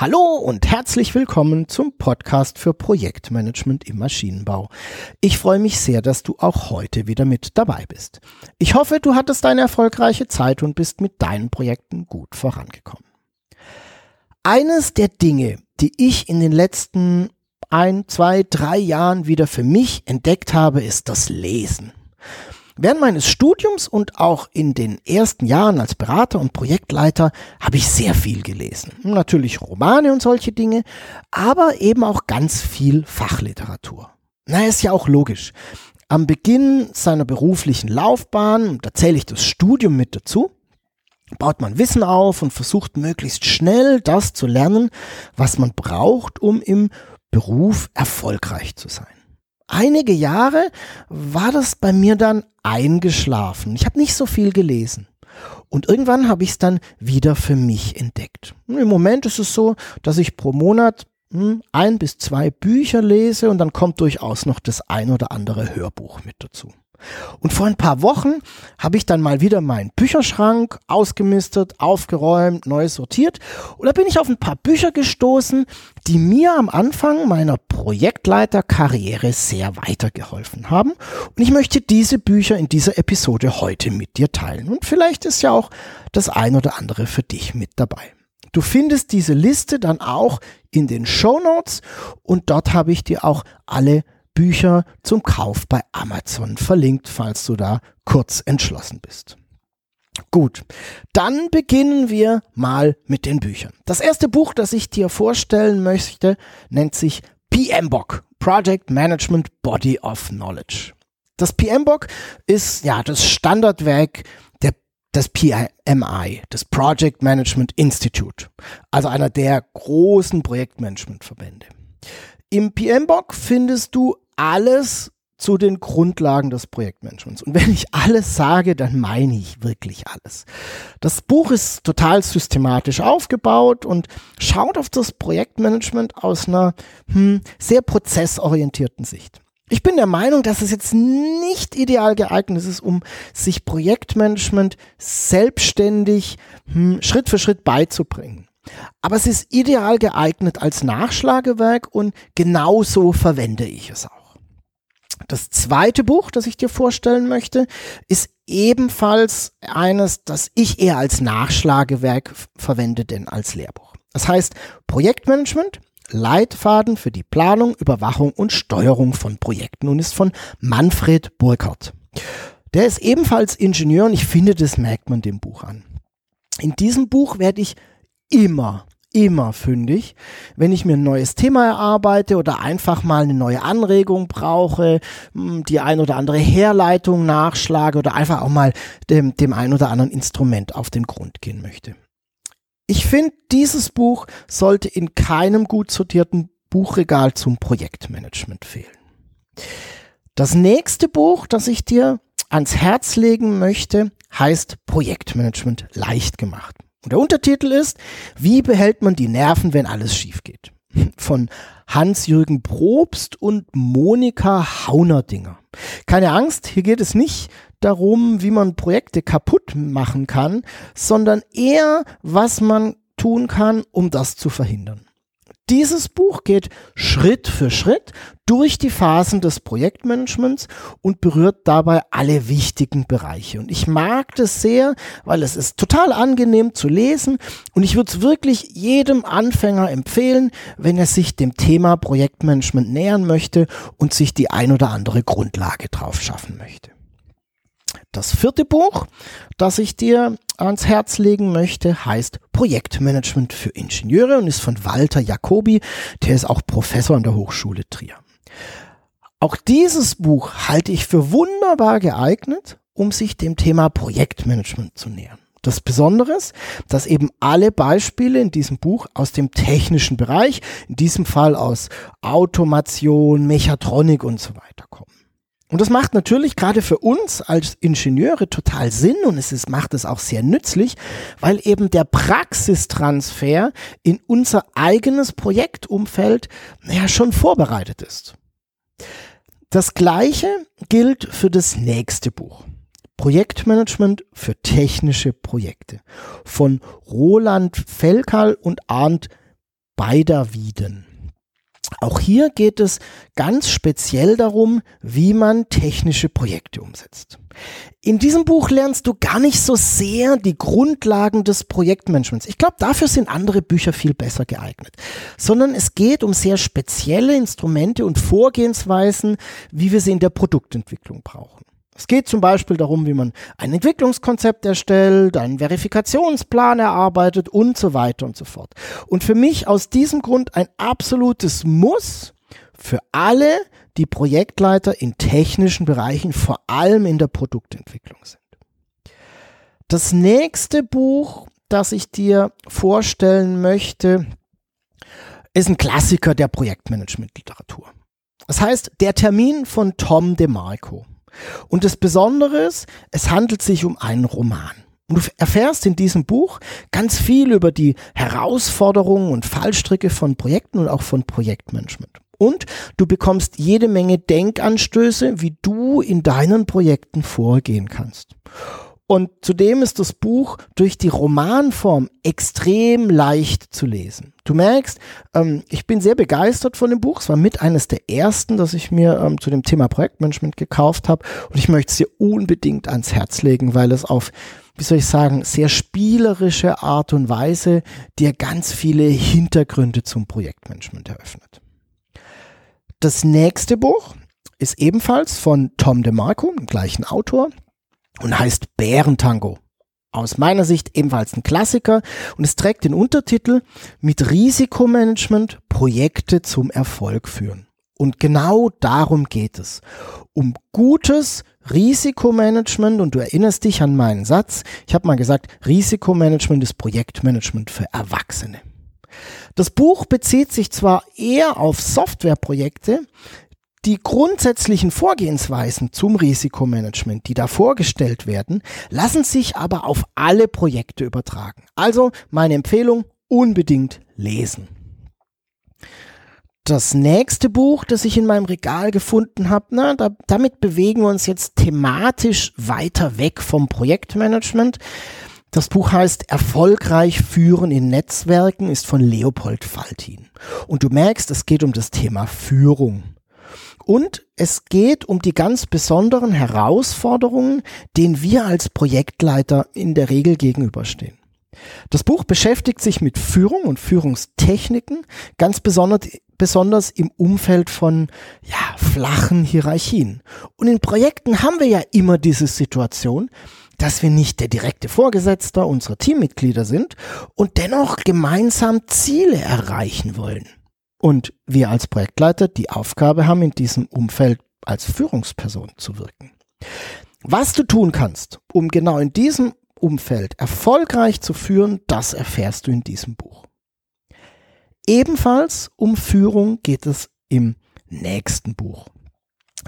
Hallo und herzlich willkommen zum Podcast für Projektmanagement im Maschinenbau. Ich freue mich sehr, dass du auch heute wieder mit dabei bist. Ich hoffe, du hattest eine erfolgreiche Zeit und bist mit deinen Projekten gut vorangekommen. Eines der Dinge, die ich in den letzten ein, zwei, drei Jahren wieder für mich entdeckt habe, ist das Lesen. Während meines Studiums und auch in den ersten Jahren als Berater und Projektleiter habe ich sehr viel gelesen. Natürlich Romane und solche Dinge, aber eben auch ganz viel Fachliteratur. Na, ist ja auch logisch. Am Beginn seiner beruflichen Laufbahn, da zähle ich das Studium mit dazu, baut man Wissen auf und versucht möglichst schnell das zu lernen, was man braucht, um im Beruf erfolgreich zu sein einige Jahre war das bei mir dann eingeschlafen. Ich habe nicht so viel gelesen. Und irgendwann habe ich es dann wieder für mich entdeckt. Im Moment ist es so, dass ich pro Monat hm, ein bis zwei Bücher lese und dann kommt durchaus noch das ein oder andere Hörbuch mit dazu. Und vor ein paar Wochen habe ich dann mal wieder meinen Bücherschrank ausgemistet, aufgeräumt, neu sortiert. Und da bin ich auf ein paar Bücher gestoßen, die mir am Anfang meiner Projektleiterkarriere sehr weitergeholfen haben. Und ich möchte diese Bücher in dieser Episode heute mit dir teilen. Und vielleicht ist ja auch das ein oder andere für dich mit dabei. Du findest diese Liste dann auch in den Show Notes und dort habe ich dir auch alle Bücher zum Kauf bei Amazon verlinkt, falls du da kurz entschlossen bist. Gut, dann beginnen wir mal mit den Büchern. Das erste Buch, das ich dir vorstellen möchte, nennt sich PMBOK, Project Management Body of Knowledge. Das PMBOK ist ja das Standardwerk der, des PMI, des Project Management Institute, also einer der großen Projektmanagementverbände. Im PMBOK findest du alles zu den Grundlagen des Projektmanagements. Und wenn ich alles sage, dann meine ich wirklich alles. Das Buch ist total systematisch aufgebaut und schaut auf das Projektmanagement aus einer hm, sehr prozessorientierten Sicht. Ich bin der Meinung, dass es jetzt nicht ideal geeignet ist, um sich Projektmanagement selbstständig hm, Schritt für Schritt beizubringen. Aber es ist ideal geeignet als Nachschlagewerk und genauso verwende ich es auch. Das zweite Buch, das ich dir vorstellen möchte, ist ebenfalls eines, das ich eher als Nachschlagewerk verwende, denn als Lehrbuch. Das heißt Projektmanagement, Leitfaden für die Planung, Überwachung und Steuerung von Projekten und ist von Manfred Burkhardt. Der ist ebenfalls Ingenieur und ich finde, das merkt man dem Buch an. In diesem Buch werde ich immer, immer fündig, wenn ich mir ein neues Thema erarbeite oder einfach mal eine neue Anregung brauche, hm, die ein oder andere Herleitung nachschlage oder einfach auch mal dem, dem ein oder anderen Instrument auf den Grund gehen möchte. Ich finde, dieses Buch sollte in keinem gut sortierten Buchregal zum Projektmanagement fehlen. Das nächste Buch, das ich dir ans Herz legen möchte, heißt Projektmanagement leicht gemacht. Und der Untertitel ist, wie behält man die Nerven, wenn alles schief geht? Von Hans-Jürgen Probst und Monika Haunerdinger. Keine Angst, hier geht es nicht darum, wie man Projekte kaputt machen kann, sondern eher, was man tun kann, um das zu verhindern. Dieses Buch geht Schritt für Schritt durch die Phasen des Projektmanagements und berührt dabei alle wichtigen Bereiche. Und ich mag das sehr, weil es ist total angenehm zu lesen und ich würde es wirklich jedem Anfänger empfehlen, wenn er sich dem Thema Projektmanagement nähern möchte und sich die ein oder andere Grundlage drauf schaffen möchte. Das vierte Buch, das ich dir ans Herz legen möchte, heißt Projektmanagement für Ingenieure und ist von Walter Jacobi, der ist auch Professor an der Hochschule Trier. Auch dieses Buch halte ich für wunderbar geeignet, um sich dem Thema Projektmanagement zu nähern. Das Besondere ist, dass eben alle Beispiele in diesem Buch aus dem technischen Bereich, in diesem Fall aus Automation, Mechatronik und so weiter kommen. Und das macht natürlich gerade für uns als Ingenieure total Sinn und es ist, macht es auch sehr nützlich, weil eben der Praxistransfer in unser eigenes Projektumfeld ja schon vorbereitet ist. Das gleiche gilt für das nächste Buch. Projektmanagement für technische Projekte von Roland Felkal und Arndt Beiderwieden. Auch hier geht es ganz speziell darum, wie man technische Projekte umsetzt. In diesem Buch lernst du gar nicht so sehr die Grundlagen des Projektmanagements. Ich glaube, dafür sind andere Bücher viel besser geeignet. Sondern es geht um sehr spezielle Instrumente und Vorgehensweisen, wie wir sie in der Produktentwicklung brauchen. Es geht zum Beispiel darum, wie man ein Entwicklungskonzept erstellt, einen Verifikationsplan erarbeitet und so weiter und so fort. Und für mich aus diesem Grund ein absolutes Muss für alle, die Projektleiter in technischen Bereichen, vor allem in der Produktentwicklung sind. Das nächste Buch, das ich dir vorstellen möchte, ist ein Klassiker der Projektmanagement-Literatur. Das heißt, der Termin von Tom DeMarco. Und das Besondere ist, es handelt sich um einen Roman. Und du erfährst in diesem Buch ganz viel über die Herausforderungen und Fallstricke von Projekten und auch von Projektmanagement. Und du bekommst jede Menge Denkanstöße, wie du in deinen Projekten vorgehen kannst. Und zudem ist das Buch durch die Romanform extrem leicht zu lesen. Du merkst, ähm, ich bin sehr begeistert von dem Buch. Es war mit eines der ersten, das ich mir ähm, zu dem Thema Projektmanagement gekauft habe. Und ich möchte es dir unbedingt ans Herz legen, weil es auf, wie soll ich sagen, sehr spielerische Art und Weise dir ganz viele Hintergründe zum Projektmanagement eröffnet. Das nächste Buch ist ebenfalls von Tom DeMarco, dem gleichen Autor und heißt Bärentango. Aus meiner Sicht ebenfalls ein Klassiker und es trägt den Untertitel mit Risikomanagement Projekte zum Erfolg führen. Und genau darum geht es. Um gutes Risikomanagement und du erinnerst dich an meinen Satz. Ich habe mal gesagt, Risikomanagement ist Projektmanagement für Erwachsene. Das Buch bezieht sich zwar eher auf Softwareprojekte, die grundsätzlichen Vorgehensweisen zum Risikomanagement, die da vorgestellt werden, lassen sich aber auf alle Projekte übertragen. Also meine Empfehlung, unbedingt lesen. Das nächste Buch, das ich in meinem Regal gefunden habe, na, da, damit bewegen wir uns jetzt thematisch weiter weg vom Projektmanagement. Das Buch heißt Erfolgreich führen in Netzwerken, ist von Leopold Faltin. Und du merkst, es geht um das Thema Führung. Und es geht um die ganz besonderen Herausforderungen, denen wir als Projektleiter in der Regel gegenüberstehen. Das Buch beschäftigt sich mit Führung und Führungstechniken, ganz besonders, besonders im Umfeld von ja, flachen Hierarchien. Und in Projekten haben wir ja immer diese Situation, dass wir nicht der direkte Vorgesetzter unserer Teammitglieder sind und dennoch gemeinsam Ziele erreichen wollen. Und wir als Projektleiter die Aufgabe haben, in diesem Umfeld als Führungsperson zu wirken. Was du tun kannst, um genau in diesem Umfeld erfolgreich zu führen, das erfährst du in diesem Buch. Ebenfalls um Führung geht es im nächsten Buch.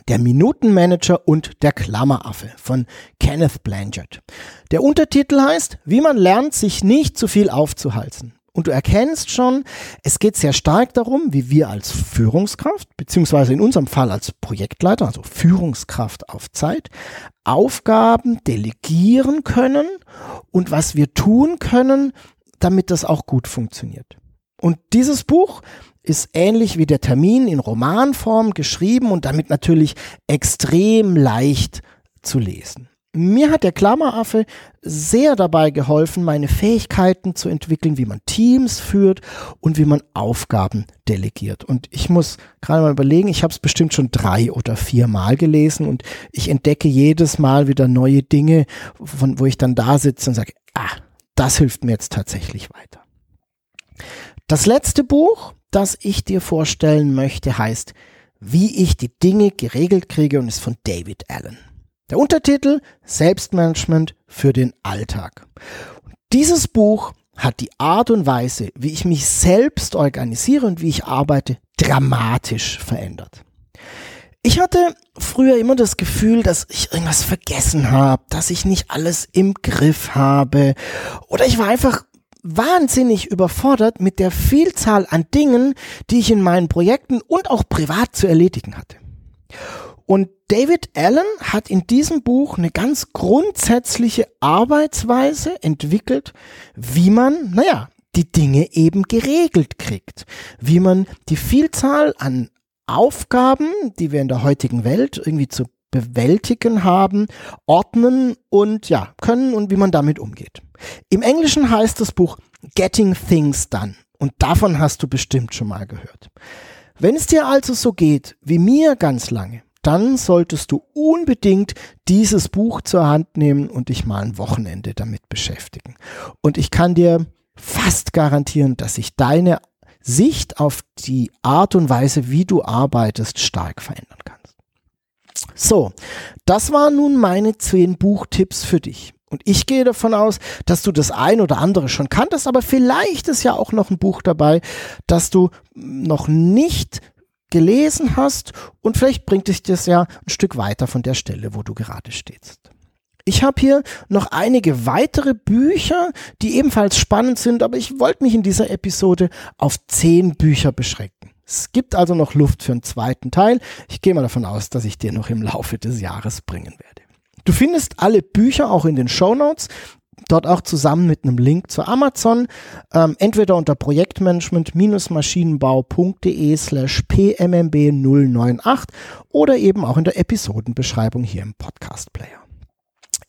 Der Minutenmanager und der Klammeraffe von Kenneth Blanchard. Der Untertitel heißt, wie man lernt, sich nicht zu viel aufzuhalten. Und du erkennst schon, es geht sehr stark darum, wie wir als Führungskraft, beziehungsweise in unserem Fall als Projektleiter, also Führungskraft auf Zeit, Aufgaben delegieren können und was wir tun können, damit das auch gut funktioniert. Und dieses Buch ist ähnlich wie der Termin in Romanform geschrieben und damit natürlich extrem leicht zu lesen. Mir hat der Klammeraffe sehr dabei geholfen, meine Fähigkeiten zu entwickeln, wie man Teams führt und wie man Aufgaben delegiert. Und ich muss gerade mal überlegen, ich habe es bestimmt schon drei oder vier Mal gelesen und ich entdecke jedes Mal wieder neue Dinge, von wo ich dann da sitze und sage, ah, das hilft mir jetzt tatsächlich weiter. Das letzte Buch, das ich dir vorstellen möchte, heißt Wie ich die Dinge geregelt kriege und ist von David Allen. Der Untertitel Selbstmanagement für den Alltag. Dieses Buch hat die Art und Weise, wie ich mich selbst organisiere und wie ich arbeite, dramatisch verändert. Ich hatte früher immer das Gefühl, dass ich irgendwas vergessen habe, dass ich nicht alles im Griff habe oder ich war einfach wahnsinnig überfordert mit der Vielzahl an Dingen, die ich in meinen Projekten und auch privat zu erledigen hatte. Und David Allen hat in diesem Buch eine ganz grundsätzliche Arbeitsweise entwickelt, wie man, naja, die Dinge eben geregelt kriegt, wie man die Vielzahl an Aufgaben, die wir in der heutigen Welt irgendwie zu bewältigen haben, ordnen und ja, können und wie man damit umgeht. Im Englischen heißt das Buch Getting Things Done und davon hast du bestimmt schon mal gehört. Wenn es dir also so geht wie mir ganz lange, dann solltest du unbedingt dieses Buch zur Hand nehmen und dich mal ein Wochenende damit beschäftigen. Und ich kann dir fast garantieren, dass sich deine Sicht auf die Art und Weise, wie du arbeitest, stark verändern kannst. So, das waren nun meine zehn Buchtipps für dich. Und ich gehe davon aus, dass du das ein oder andere schon kanntest, aber vielleicht ist ja auch noch ein Buch dabei, das du noch nicht gelesen hast und vielleicht bringt dich das ja ein Stück weiter von der Stelle, wo du gerade stehst. Ich habe hier noch einige weitere Bücher, die ebenfalls spannend sind, aber ich wollte mich in dieser Episode auf zehn Bücher beschränken. Es gibt also noch Luft für einen zweiten Teil. Ich gehe mal davon aus, dass ich dir noch im Laufe des Jahres bringen werde. Du findest alle Bücher auch in den Show Notes. Dort auch zusammen mit einem Link zu Amazon, ähm, entweder unter projektmanagement-maschinenbau.de slash pmmb098 oder eben auch in der Episodenbeschreibung hier im Podcast Player.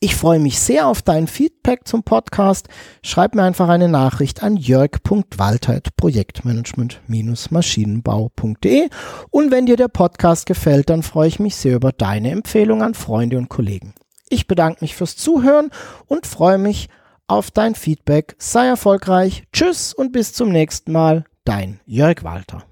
Ich freue mich sehr auf dein Feedback zum Podcast. Schreib mir einfach eine Nachricht an jörg.waltert-projektmanagement-maschinenbau.de und wenn dir der Podcast gefällt, dann freue ich mich sehr über deine Empfehlung an Freunde und Kollegen. Ich bedanke mich fürs Zuhören und freue mich auf dein Feedback. Sei erfolgreich. Tschüss und bis zum nächsten Mal. Dein Jörg Walter.